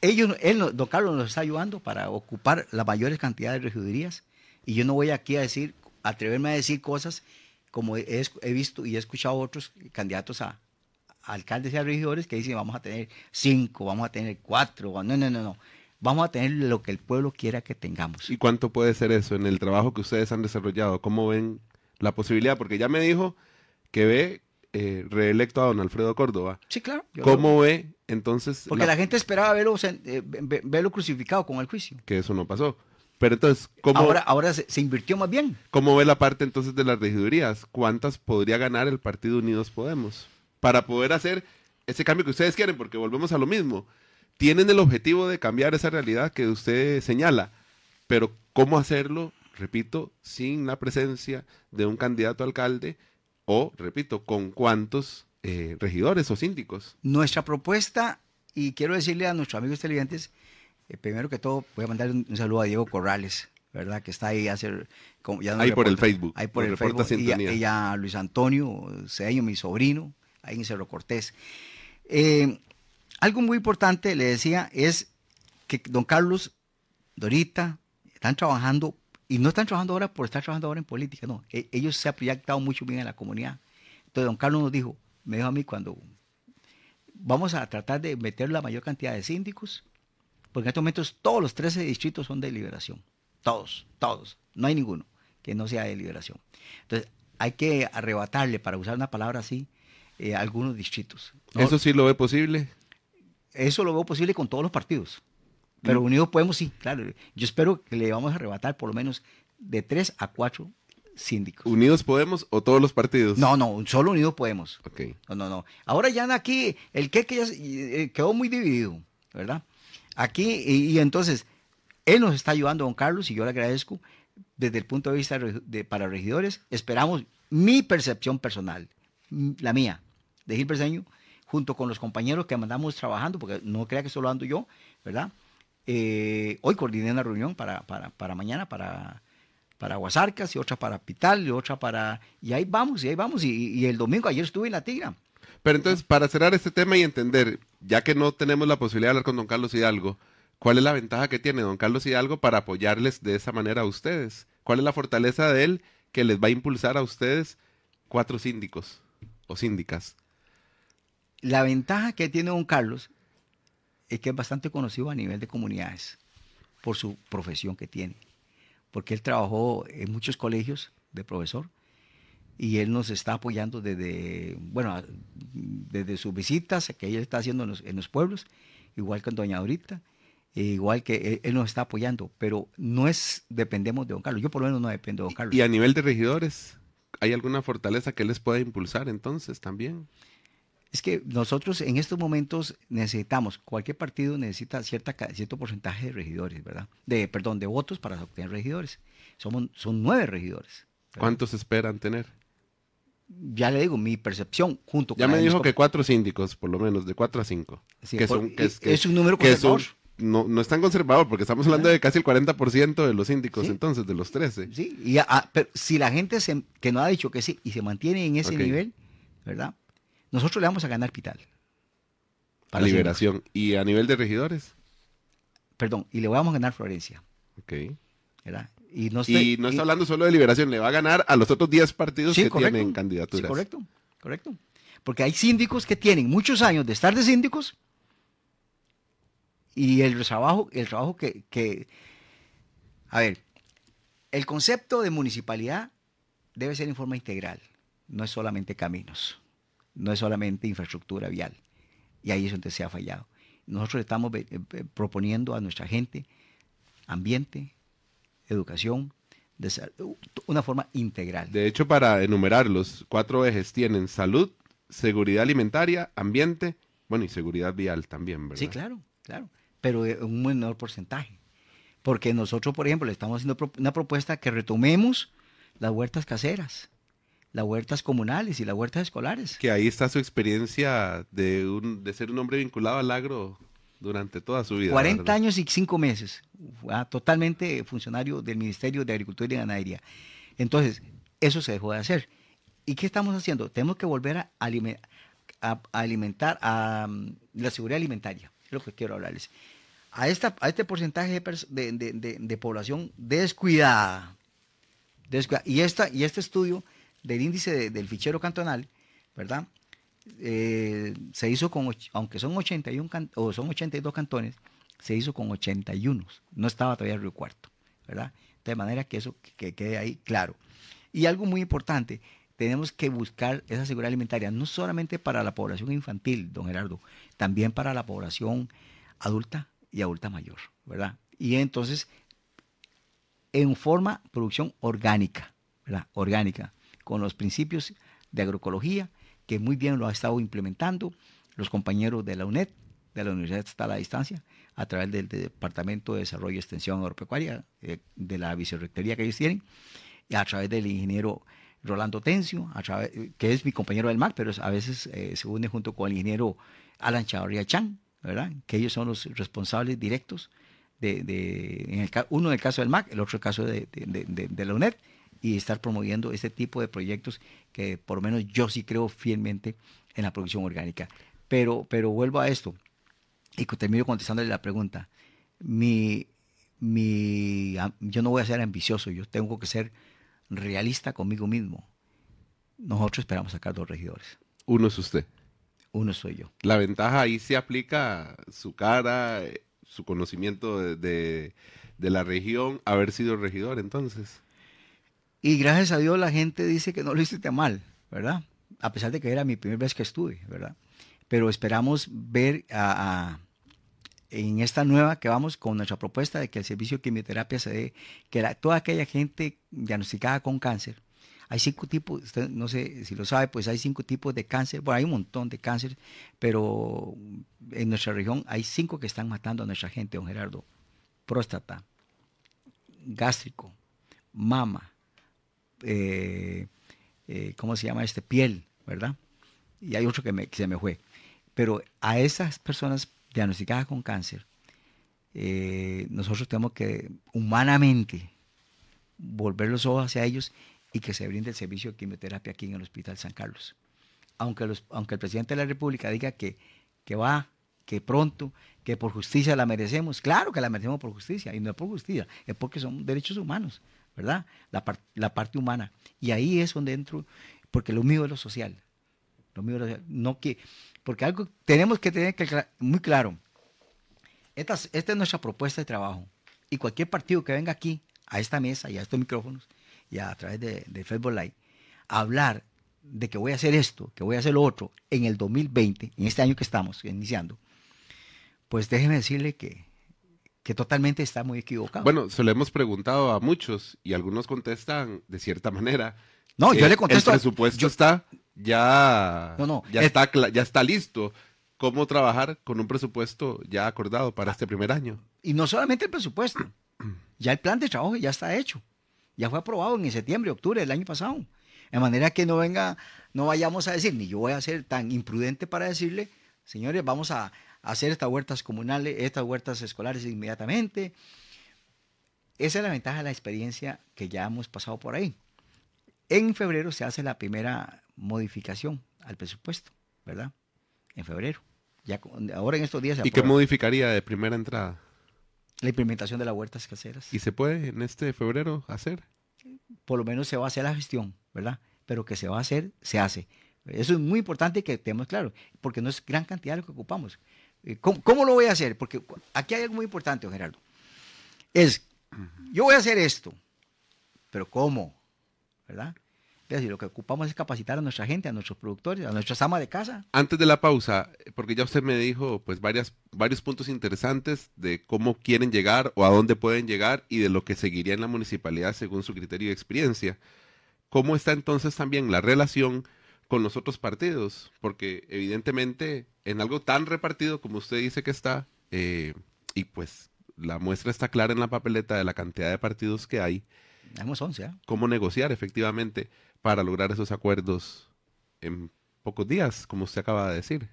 Ellos, él, don Carlos nos está ayudando para ocupar las mayores cantidades de regidurías y yo no voy aquí a decir, atreverme a decir cosas como he, he visto y he escuchado otros candidatos a, a alcaldes y a regidores que dicen vamos a tener cinco, vamos a tener cuatro, no, no, no, no. Vamos a tener lo que el pueblo quiera que tengamos. ¿Y cuánto puede ser eso en el trabajo que ustedes han desarrollado? ¿Cómo ven la posibilidad? Porque ya me dijo que ve eh, reelecto a don Alfredo Córdoba. Sí, claro. ¿Cómo ve entonces? Porque la, gente esperaba verlo, eh, verlo crucificado con el juicio. Que eso no pasó. Pero entonces, ¿cómo, ahora, ahora se, se, invirtió más bien. ¿Cómo ve la parte entonces de las regidurías? ¿Cuántas podría ganar el Partido Unidos Podemos? Para poder hacer ese cambio que ustedes quieren, porque volvemos a lo mismo tienen el objetivo de cambiar esa realidad que usted señala, pero ¿cómo hacerlo? Repito, sin la presencia de un candidato a alcalde o, repito, con cuántos eh, regidores o síndicos. Nuestra propuesta, y quiero decirle a nuestros amigos televidentes, eh, primero que todo, voy a mandar un, saludo a Diego Corrales, ¿verdad? Que está ahí hacer, como, ya ahí por el Facebook. Ahí por el Facebook. Y a, Luis Antonio Cedeño, mi sobrino, ahí en Cerro Cortés. Eh, algo muy importante, le decía, es que don Carlos, Dorita, están trabajando, y no están trabajando ahora por estar trabajando ahora en política, no, e, ellos se han proyectado mucho bien en la comunidad. Entonces don Carlos nos dijo, me dijo a mí cuando vamos a tratar de meter la mayor cantidad de síndicos, porque en estos momentos todos los 13 distritos son de liberación, todos, todos, no hay ninguno que no sea de liberación. Entonces hay que arrebatarle, para usar una palabra así, eh, algunos distritos. ¿Eso sí lo ve posible? Eso lo veo posible con todos los partidos. Pero mm. Unidos Podemos sí, claro. Yo espero que le vamos a arrebatar por lo menos de tres a cuatro síndicos. ¿Unidos Podemos o todos los partidos? No, no, solo Unidos Podemos. Ok. No, no, no. Ahora ya aquí el que, ya eh, quedó muy dividido, ¿verdad? Aquí, y, entonces, él nos está ayudando, don Carlos, y yo le agradezco desde el punto de vista de, para regidores. Esperamos mi percepción personal, la mía, de Gil Perseño, junto con los compañeros que mandamos trabajando, porque no crea que solo ando yo, ¿verdad? Eh, hoy coordiné una reunión para, para, para mañana, para, para Aguasarcas, y otra para Pital, y otra para... Y ahí vamos, y ahí vamos, y, el domingo, ayer estuve en La Tigra. Pero entonces, para cerrar este tema y entender, ya que no tenemos la posibilidad de hablar con don Carlos Hidalgo, ¿cuál es la ventaja que tiene don Carlos Hidalgo para apoyarles de esa manera a ustedes? ¿Cuál es la fortaleza de él que les va a impulsar a ustedes cuatro síndicos o síndicas? La ventaja que tiene don Carlos es que es bastante conocido a nivel de comunidades por su profesión que tiene, porque él trabajó en muchos colegios de profesor y él nos está apoyando desde, bueno, desde sus visitas que él está haciendo en los, pueblos, igual con doña Dorita, e igual que él, nos está apoyando, pero no es, dependemos de don Carlos, yo por lo menos no dependo de don Carlos. ¿Y a nivel de regidores? ¿Hay alguna fortaleza que les pueda impulsar entonces también? es que nosotros en estos momentos necesitamos, cualquier partido necesita cierta, cierto porcentaje de regidores, ¿verdad? De, perdón, de votos para obtener regidores. Somos, son nueve regidores. ¿Cuántos esperan tener? Ya le digo, mi percepción junto con... Ya me dijo que cuatro síndicos, por lo menos, de cuatro a cinco. que son, es, un número que no, no es tan conservador, porque estamos hablando de casi el 40% de los síndicos, entonces, de los 13. Sí, y pero si la gente que no ha dicho que sí y se mantiene en ese nivel, ¿verdad? Nosotros le vamos a ganar Pital. Para liberación. ¿Y a nivel de regidores? Perdón, y le vamos a ganar Florencia. Ok. Y no, está hablando solo de liberación, le va a ganar a los otros 10 partidos que tienen candidaturas. Sí, correcto, correcto. Porque hay síndicos que tienen muchos años de estar de síndicos y el trabajo, el trabajo que, que, a ver, el concepto de municipalidad debe ser en forma integral, no es solamente caminos no es solamente infraestructura vial. Y ahí es donde se ha fallado. Nosotros estamos eh, eh, proponiendo a nuestra gente ambiente, educación, una forma integral. De hecho, para enumerar los cuatro ejes tienen salud, seguridad alimentaria, ambiente, bueno, y seguridad vial también, ¿verdad? Sí, claro, claro, pero un menor porcentaje. Porque nosotros, por ejemplo, le estamos haciendo una propuesta que retomemos las huertas caseras, las huertas comunales y las huertas escolares. Que ahí está su experiencia de, un, de ser un hombre vinculado al agro durante toda su vida. 40 años y 5 meses, ah, totalmente funcionario del Ministerio de Agricultura y Ganadería. Entonces, eso se dejó de hacer. ¿Y qué estamos haciendo? Tenemos que volver a, alimentar a mm, la seguridad alimentaria, es lo que quiero hablarles. A, esta, a este porcentaje de, población descuidada, Y, esta, y este estudio del índice del fichero cantonal, ¿verdad? Eh, se hizo con, aunque son 81 o son 82 cantones, se hizo con 81. No estaba todavía Río Cuarto, ¿verdad? De manera que eso que quede ahí claro. Y algo muy importante, tenemos que buscar esa seguridad alimentaria, no solamente para la población infantil, don Gerardo, también para la población adulta y adulta mayor, ¿verdad? Y entonces, en forma producción orgánica, ¿verdad? Orgánica, con los principios de agroecología, que muy bien lo ha estado implementando los compañeros de la UNED, de la Universidad está a la Distancia, a través del, Departamento de Desarrollo y Extensión Agropecuaria, eh, de la vicerrectoría que ellos tienen, y a través del ingeniero Rolando Tencio, que es mi compañero del MAC, pero a veces eh, se une junto con el ingeniero Alan Chavarría Chan, ¿verdad? que ellos son los responsables directos, de, uno en el caso del MAC, el otro en el caso de la UNED, y estar promoviendo este tipo de proyectos que por lo menos yo sí creo fielmente en la producción orgánica. Pero, pero vuelvo a esto y termino contestándole la pregunta. Mi, mi, yo no voy a ser ambicioso, yo tengo que ser realista conmigo mismo. Nosotros esperamos sacar dos regidores. Uno es usted. Uno soy yo. La ventaja ahí se aplica su cara, su conocimiento de, de la región, haber sido regidor entonces. Y gracias a Dios la gente dice que no lo hiciste mal, ¿verdad? A pesar de que era mi primera vez que estuve, ¿verdad? Pero esperamos ver a en esta nueva que vamos con nuestra propuesta de que el servicio de quimioterapia se dé, que toda aquella gente diagnosticada con cáncer, hay cinco tipos, usted no sé si lo sabe, pues hay cinco tipos de cáncer, bueno, hay un montón de cáncer, pero en nuestra región hay cinco que están matando a nuestra gente, don Gerardo. Próstata, gástrico, mama, eh, eh, ¿cómo se llama este? Piel, ¿verdad? Y hay otro que, me, se me fue. Pero a esas personas diagnosticada con cáncer, eh, nosotros tenemos que humanamente volver los ojos hacia ellos y que se brinde el servicio de quimioterapia aquí en el Hospital San Carlos. Aunque, el presidente de la República diga que, que va, que pronto, que por justicia la merecemos, claro que la merecemos por justicia, y no por justicia, es porque son derechos humanos, ¿verdad? La, la parte humana. Y ahí es donde entro, porque lo mío es lo social. Lo mío es lo social. No que, porque algo tenemos que tener que, muy claro. Esta, esta es nuestra propuesta de trabajo. Y cualquier partido que venga aquí, a esta mesa y a estos micrófonos, y a, través de, de Facebook Live, a hablar de que voy a hacer esto, que voy a hacer lo otro en el 2020, en este año que estamos iniciando, pues déjeme decirle que, que totalmente está muy equivocado. Bueno, se lo hemos preguntado a muchos y algunos contestan de cierta manera. No, yo le contesto. El presupuesto está ya, no, no, ya, está, ya está listo. ¿Cómo trabajar con un presupuesto ya acordado para este primer año? Y no solamente el presupuesto, ya el plan de trabajo ya está hecho. Ya fue aprobado en septiembre, octubre del año pasado. De manera que no venga, no vayamos a decir, ni yo voy a ser tan imprudente para decirle, señores, vamos a hacer estas huertas comunales, estas huertas escolares inmediatamente. Esa es la ventaja de la experiencia que ya hemos pasado por ahí. En febrero se hace la primera modificación al presupuesto, ¿verdad? En febrero. Ya, ahora en estos días ¿Y qué modificaría de primera entrada? La implementación de las huertas caseras. ¿Y se puede en este febrero hacer? Por lo menos se va a hacer la gestión, ¿verdad? Pero que se va a hacer, se hace. Eso es muy importante que tengamos claro, porque no es gran cantidad lo que ocupamos. Eh, ¿Cómo, ¿Cómo, lo voy a hacer? Porque aquí hay algo muy importante, Gerardo. Es, yo voy a hacer esto, pero ¿cómo? ¿Verdad? Decir, lo que ocupamos es capacitar a nuestra gente, a nuestros productores, a nuestras amas de casa. Antes de la pausa, porque ya usted me dijo pues varias, varios puntos interesantes de cómo quieren llegar o a dónde pueden llegar y de lo que seguiría en la municipalidad según su criterio y experiencia. ¿Cómo está entonces también la relación con los otros partidos? Porque evidentemente en algo tan repartido como usted dice que está, eh, y pues la muestra está clara en la papeleta de la cantidad de partidos que hay. Tenemos 11, ¿eh? ¿Cómo negociar efectivamente? para lograr esos acuerdos en pocos días, como usted acaba de decir.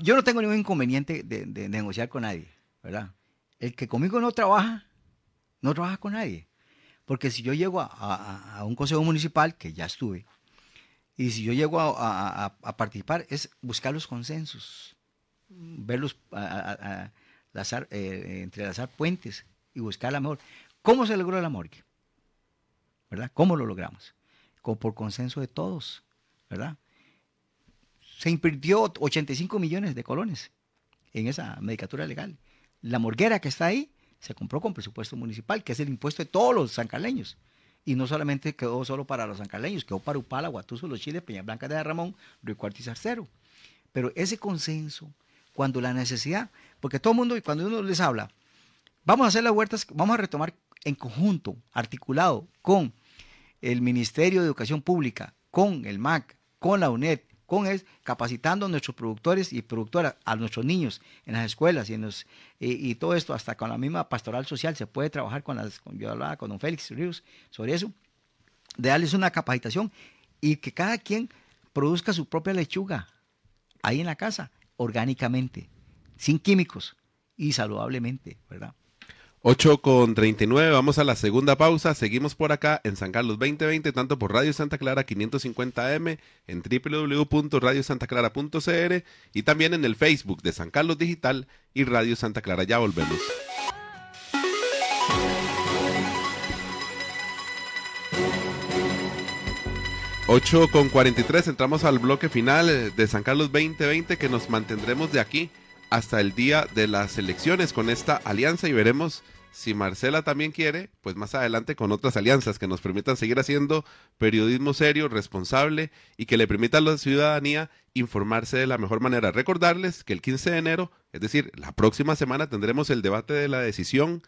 Yo no tengo ningún inconveniente de, negociar con nadie, ¿verdad? El que conmigo no trabaja, no trabaja con nadie. Porque si yo llego a, a- a un consejo municipal, que ya estuve, y si yo llego a, participar, es buscar los consensos, verlos, eh, entrelazar puentes y buscar la mejor. ¿Cómo se logró la morgue? ¿Verdad? ¿Cómo lo logramos? Por consenso de todos, ¿verdad? Se invirtió 85 millones de colones en esa medicatura legal. La morguera que está ahí se compró con presupuesto municipal, que es el impuesto de todos los sancaleños. Y no solamente quedó solo para los sancaleños, quedó para Upala, Guatuso, Los Chiles, Peña Blanca de Ramón, Río Cuarto y Zarcero. Pero ese consenso, cuando la necesidad, porque todo el mundo, cuando uno les habla, vamos a hacer las huertas, vamos a retomar en conjunto, articulado con el Ministerio de Educación Pública, con el MAC, con la UNED, con es capacitando a nuestros productores y productoras, a nuestros niños en las escuelas y, en los, y todo esto, hasta con la misma pastoral social, se puede trabajar con las, con, yo hablaba con don Félix Ríos sobre eso, de darles una capacitación y que cada quien produzca su propia lechuga ahí en la casa, orgánicamente, sin químicos y saludablemente, ¿verdad? 8 con 39, vamos a la segunda pausa. Seguimos por acá en San Carlos 2020, tanto por Radio Santa Clara 550M, en www.radiosantaclara.cr y también en el Facebook de San Carlos Digital y Radio Santa Clara. Ya volvemos. Ocho con 43, entramos al bloque final de San Carlos 2020 que nos mantendremos de aquí hasta el día de las elecciones con esta alianza y veremos si Marcela también quiere, pues más adelante con otras alianzas que nos permitan seguir haciendo periodismo serio, responsable y que le permita a la ciudadanía informarse de la mejor manera. Recordarles que el 15 de enero, es decir, la próxima semana tendremos el debate de la decisión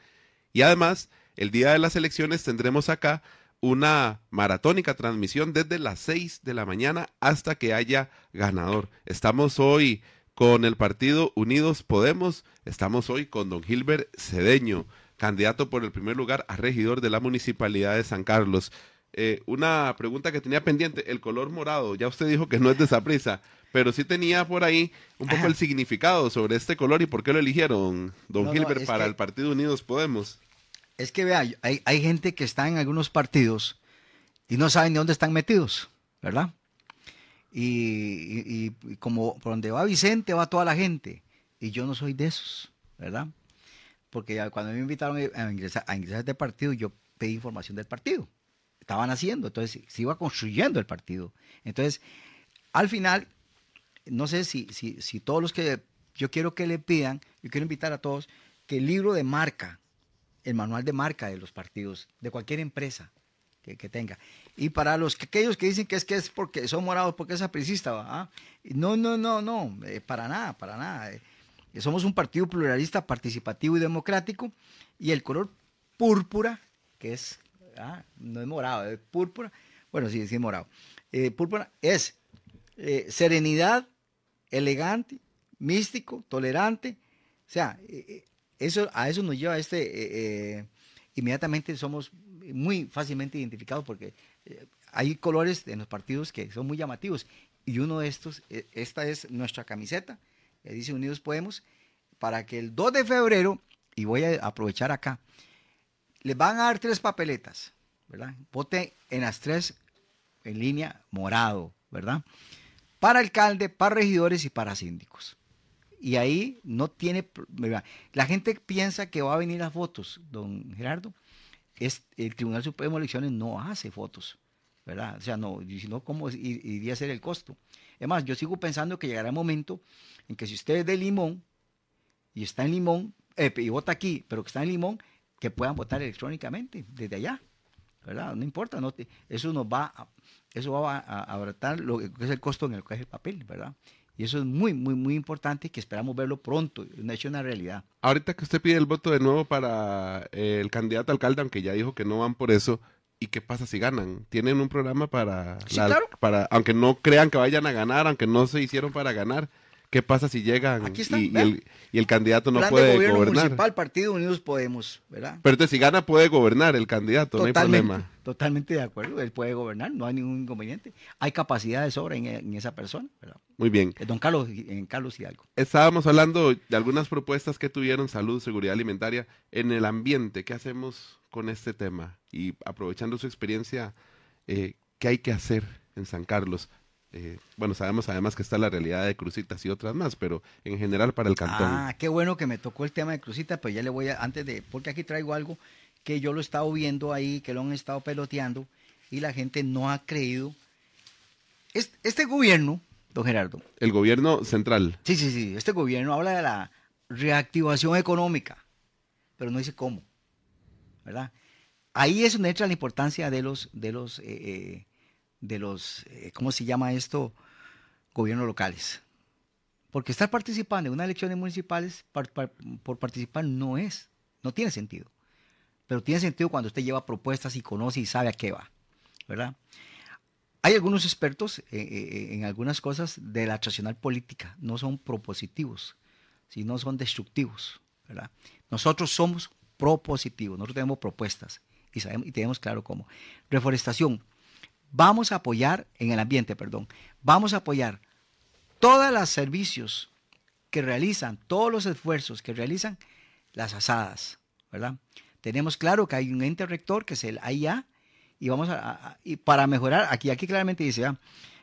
y además el día de las elecciones tendremos acá una maratónica transmisión desde las 6 de la mañana hasta que haya ganador. Estamos hoy con el partido Unidos Podemos, estamos hoy con don Gilbert Cedeño, candidato por el primer lugar a regidor de la Municipalidad de San Carlos. Eh, una pregunta que tenía pendiente, el color morado, ya usted dijo que no es de esa prisa, pero sí tenía por ahí un poco Ajá. el significado sobre este color y por qué lo eligieron, don No, Gilbert, para que- el partido Unidos Podemos. Es que vea, hay, hay gente que está en algunos partidos y no saben de dónde están metidos, ¿verdad? Y, y- como por donde va Vicente va toda la gente. Y yo no soy de esos, ¿verdad? Porque cuando me invitaron a ingresar, a ingresar este partido, yo pedí información del partido. Estaban haciendo, entonces se iba construyendo el partido. Entonces, al final, no sé si, si, si todos los que yo quiero que le pidan, yo quiero invitar a todos, que el libro de marca, el manual de marca de los partidos, de cualquier empresa que, tenga. Y para los que, aquellos que dicen que es que es porque son morados, porque es apricista. ¿ah? no, no, no, no, eh, para nada, para nada. eh. somos un partido pluralista, participativo y democrático, y el color púrpura, que es, ah, no es morado, es púrpura, bueno, sí, sí es morado, Eh, púrpura es serenidad, elegante, místico, tolerante, o sea, eso, a eso nos lleva este, inmediatamente somos muy fácilmente identificados porque eh, hay colores en los partidos que son muy llamativos y uno de estos, eh, esta es nuestra camiseta, que dice Unidos Podemos, para que el 2 de febrero, y voy a aprovechar acá, les van a dar tres papeletas, ¿verdad? Vote en las tres en línea morado, ¿verdad? Para alcalde, para regidores y para síndicos. Y ahí no tiene, la gente piensa que va a venir las fotos, don Gerardo. Es, el Tribunal Supremo de Elecciones no hace fotos, ¿verdad? O sea, no, y si no, ¿cómo iría a ser el costo? Es más, yo sigo pensando que llegará el momento en que si usted es de Limón y está en Limón, y vota aquí, pero que está en Limón, que puedan votar electrónicamente desde allá, ¿verdad? No importa, no te- eso nos va a, eso va a abaratar lo que es el costo en el que es el papel, ¿verdad? Y eso es muy, muy, muy importante que esperamos verlo pronto, una hecho una realidad. Ahorita que usted pide el voto de nuevo para eh, el candidato alcalde, aunque ya dijo que no van por eso, ¿y qué pasa si ganan? ¿Tienen un programa para, Sí, claro. para aunque no crean que vayan a ganar, aunque no se hicieron para ganar? ¿Qué pasa si llegan Aquí y, el, y el candidato no Plan de puede gobierno gobernar? municipal, Partido Unidos Podemos, ¿verdad? Pero entonces si gana puede gobernar el candidato, no hay problema. totalmente de acuerdo, él puede gobernar, no hay ningún inconveniente. Hay capacidad de sobra en, en esa persona, ¿verdad? Muy bien. Eh, Don Carlos, en Carlos Hidalgo. Estábamos hablando de algunas propuestas que tuvieron salud, seguridad alimentaria en el ambiente. ¿Qué hacemos con este tema y aprovechando su experiencia, eh, ¿qué hay que hacer en San Carlos? Eh, bueno, sabemos además que está la realidad de Crucitas y otras más, pero en general para el cantón. Ah, qué bueno que me tocó el tema de Crucitas, pues ya le voy a, antes de, porque aquí traigo algo que yo lo he estado viendo ahí, que lo han estado peloteando y la gente no ha creído. Este, este gobierno, don Gerardo. El gobierno central. Sí, sí, sí, este gobierno habla de la reactivación económica, pero no dice cómo, ¿verdad? Ahí es donde entra la importancia de los, de los, eh, eh, de los, eh, ¿cómo se llama esto? Gobiernos locales. Porque estar participando en unas elecciones municipales por participar no es, no tiene sentido. Pero tiene sentido cuando usted lleva propuestas y conoce y sabe a qué va, ¿verdad? Hay algunos expertos en algunas cosas de la tradicional política, no son propositivos, sino son destructivos, ¿verdad? Nosotros somos propositivos, nosotros tenemos propuestas y, sabemos, y tenemos claro cómo. Reforestación. Vamos a apoyar en el ambiente, perdón. Vamos a apoyar todos los servicios que realizan, todos los esfuerzos que realizan las asadas, ¿verdad? Tenemos claro que hay un ente rector que es el AIA y vamos a, y para mejorar, aquí, aquí claramente dice,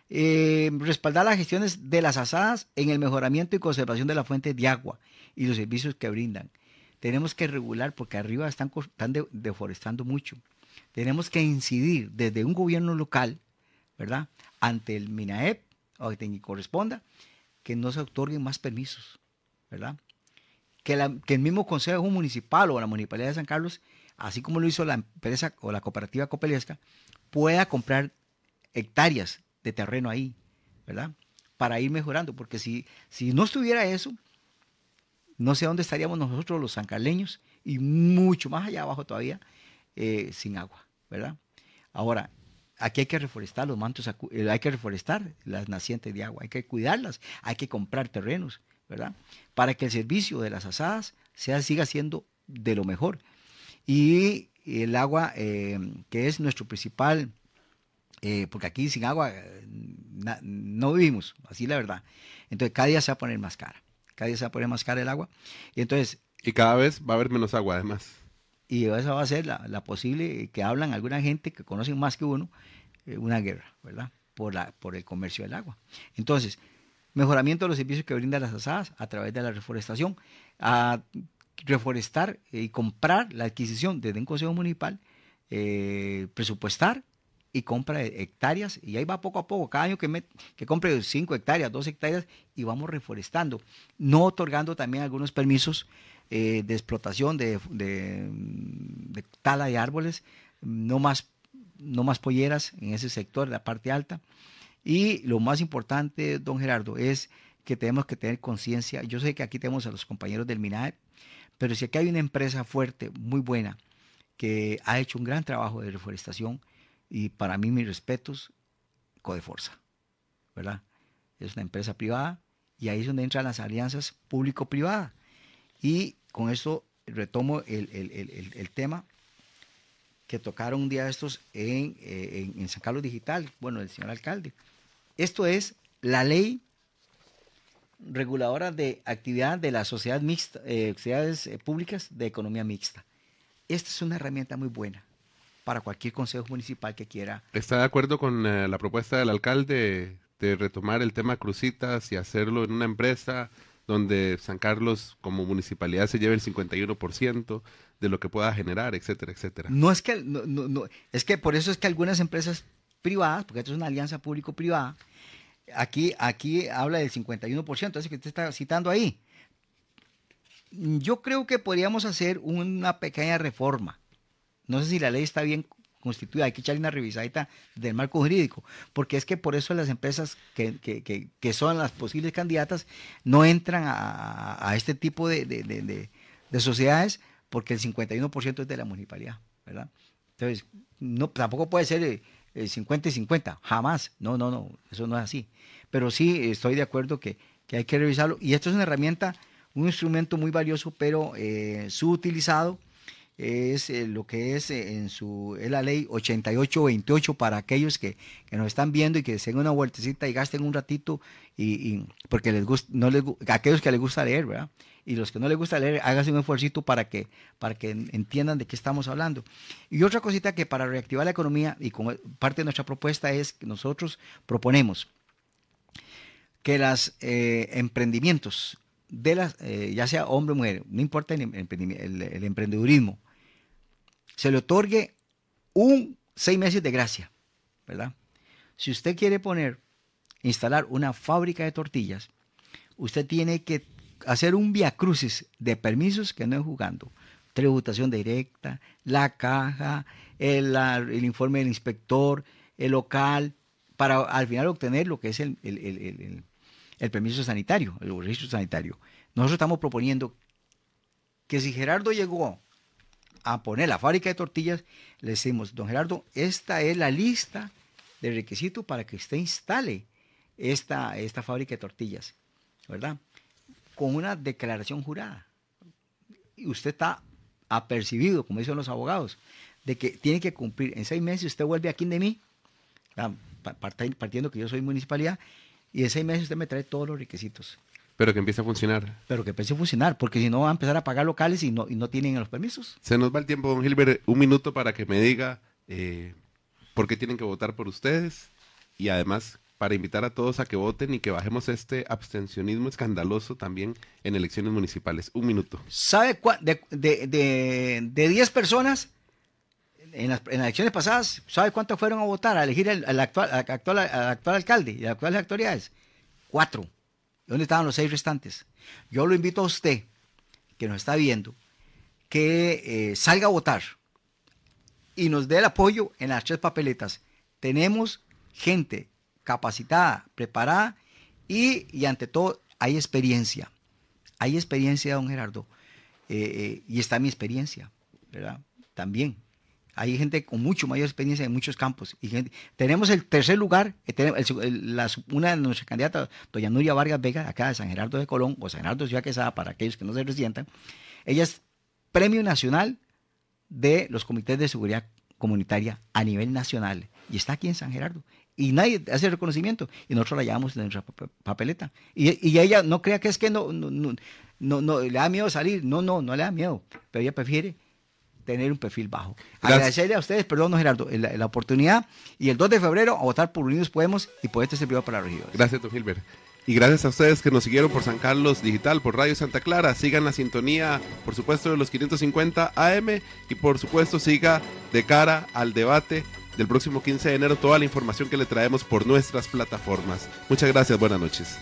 eh, respaldar las gestiones de las asadas en el mejoramiento y conservación de la fuente de agua y los servicios que brindan tenemos que regular porque arriba están, están deforestando mucho. Tenemos que incidir desde un gobierno local, ¿verdad? Ante el MINAEP, o que corresponda, que no se otorguen más permisos, ¿verdad? Que, el mismo Consejo Municipal o la Municipalidad de San Carlos, así como lo hizo la empresa o la cooperativa Copelesca, pueda comprar hectáreas de terreno ahí, ¿verdad? Para ir mejorando, porque si, si no estuviera eso, no sé dónde estaríamos nosotros los sancarleños y mucho más allá abajo todavía eh, sin agua, ¿verdad? Ahora, aquí hay que reforestar los mantos, eh, hay que reforestar las nacientes de agua, hay que cuidarlas, hay que comprar terrenos, ¿verdad? Para que el servicio de las asadas sea, siga siendo de lo mejor. Y el agua, eh, que es nuestro principal, porque aquí sin agua no vivimos, así la verdad. Entonces cada día se va a poner más cara cada día se va a poner más cara el agua. Y entonces... Y cada vez va a haber menos agua además. Y esa va a ser la, posible, que hablan alguna gente que conocen más que uno, eh, una guerra, ¿verdad? Por, la, por el comercio del agua. Entonces, mejoramiento de los servicios que brindan las asadas a través de la reforestación, a reforestar y comprar la adquisición desde un consejo municipal, eh, presupuestar y compra hectáreas y ahí va poco a poco, cada año que, que compre 5 hectáreas, 2 hectáreas y vamos reforestando, no otorgando también algunos permisos eh, de explotación de, tala de árboles, no más, no más polleras en ese sector, de la parte alta. Y lo más importante, don Gerardo, es que tenemos que tener conciencia. Yo sé que aquí tenemos a los compañeros del MINAE, pero si aquí hay una empresa fuerte, muy buena, que ha hecho un gran trabajo de reforestación, y para mí, mis respetos, Codeforza, ¿verdad? Es una empresa privada y ahí es donde entran las alianzas público-privadas. Y con esto retomo el, tema que tocaron un día estos eh, en, San Carlos Digital, bueno, el señor alcalde. Esto es la ley reguladora de actividad de las sociedades, mixta, eh, sociedades eh, públicas de economía mixta. Esta es una herramienta muy buena para cualquier consejo municipal que quiera. ¿Está de acuerdo con eh, la propuesta del alcalde de retomar el tema Crucitas y hacerlo en una empresa donde San Carlos como municipalidad se lleve el 51% de lo que pueda generar, etcétera, etcétera? No es que, es que por eso es que algunas empresas privadas, porque esto es una alianza público-privada, aquí, aquí habla del 51%, eso que usted está citando ahí. Yo creo que podríamos hacer una pequeña reforma no sé si la ley está bien constituida, hay que echarle una revisadita del marco jurídico, porque es que por eso las empresas que, son las posibles candidatas no entran a, este tipo de, sociedades porque el 51% es de la municipalidad, ¿verdad? Entonces, no, tampoco puede ser el 50 y 50, jamás, no, no, no, eso no es así. Pero sí estoy de acuerdo que, hay que revisarlo y esto es una herramienta, un instrumento muy valioso, pero eh, subutilizado es eh, lo que es eh, en su es la ley 8828 para aquellos que, nos están viendo y que se den una vueltecita y gasten un ratito y, porque les gusta no les aquellos que les gusta leer verdad y los que no les gusta leer, háganse un esfuerzo para que, para que entiendan de qué estamos hablando. Y otra cosita que para reactivar la economía, y como parte de nuestra propuesta es que nosotros proponemos que los eh, emprendimientos de las, ya sea hombre o mujer, no importa el, el, emprendedurismo, se le otorgue un seis meses de gracia, ¿verdad? Si usted quiere poner, instalar una fábrica de tortillas, usted tiene que hacer un via crucis de permisos que no es jugando. Tributación directa, la caja, el, informe del inspector, el local, para al final obtener lo que es el, el permiso sanitario, el registro sanitario. Nosotros estamos proponiendo que si Gerardo llegó a poner la fábrica de tortillas, le decimos, don Gerardo, esta es la lista de requisitos para que usted instale esta, esta fábrica de tortillas, ¿verdad? Con una declaración jurada. Y usted está apercibido, como dicen los abogados, de que tiene que cumplir en seis meses, usted vuelve aquí de mí, partiendo que yo soy municipalidad, y en seis meses usted me trae todos los requisitos. Pero que empiece a funcionar. Pero que empiece a funcionar, porque si no va a empezar a pagar locales y no, y no tienen los permisos. Se nos va el tiempo, don Gilbert. Un minuto para que me diga eh, por qué tienen que votar por ustedes y además para invitar a todos a que voten y que bajemos este abstencionismo escandaloso también en elecciones municipales. Un minuto. ¿Sabe de, de, de, de 10 personas, en las, elecciones pasadas, ¿sabe cuántos fueron a votar a elegir al, actual, actual, actual, alcalde y las actuales autoridades? Cuatro. ¿Dónde estaban los seis restantes? Yo lo invito a usted, que nos está viendo, que eh, salga a votar y nos dé el apoyo en las tres papeletas. Tenemos gente capacitada, preparada y, y ante todo hay experiencia. Hay experiencia, don Gerardo, eh, eh, y está mi experiencia, ¿verdad? También. Hay gente con mucho mayor experiencia en muchos campos. Y tenemos el tercer lugar, eh, una de nuestras candidatas, doña Nuria Vargas Vega, acá de San Gerardo de Colón, o San Gerardo de Ciudad Quesada, para aquellos que no se resientan. Ella es Premio Nacional de los Comités de Seguridad Comunitaria a nivel nacional. Y está aquí en San Gerardo. Y nadie hace reconocimiento. Y nosotros la llevamos en nuestra papeleta. Y, ella no crea que es que no, no, le da miedo salir. No, no, no le da miedo. Pero ella prefiere tener un perfil bajo. Agradecerle a ustedes, perdón, Gerardo, la, oportunidad y el 2 de febrero a votar por Unidos Podemos y por este servidor para la región. Gracias, don Gilbert. Y gracias a ustedes que nos siguieron por San Carlos Digital, por Radio Santa Clara. Sigan la sintonía, por supuesto, de los 550 AM y por supuesto siga de cara al debate del próximo 15 de enero toda la información que le traemos por nuestras plataformas. Muchas gracias, buenas noches.